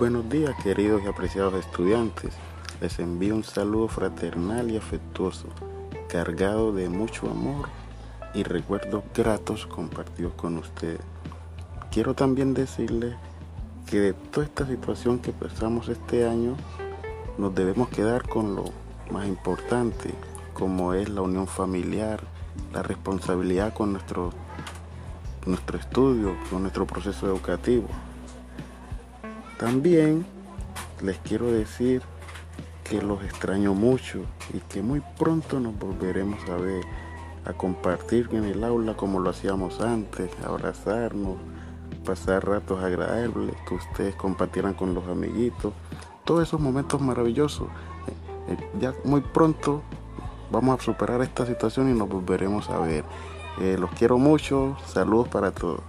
buenos días queridos y apreciados estudiantes. Les envío un saludo fraternal y afectuoso, cargado de mucho amor y recuerdos gratos compartidos con ustedes. Quiero también decirles que de toda esta situación que pasamos este año, nos debemos quedar con lo más importante, como es la unión familiar, la responsabilidad con nuestro, nuestro estudio, con nuestro proceso educativo. También les quiero decir que los extraño mucho y que muy pronto nos volveremos a ver, a compartir en el aula como lo hacíamos antes, abrazarnos, pasar ratos agradables, que ustedes compartieran con los amiguitos, todos esos momentos maravillosos. Eh, eh, ya muy pronto vamos a superar esta situación y nos volveremos a ver. Eh, los quiero mucho, saludos para todos.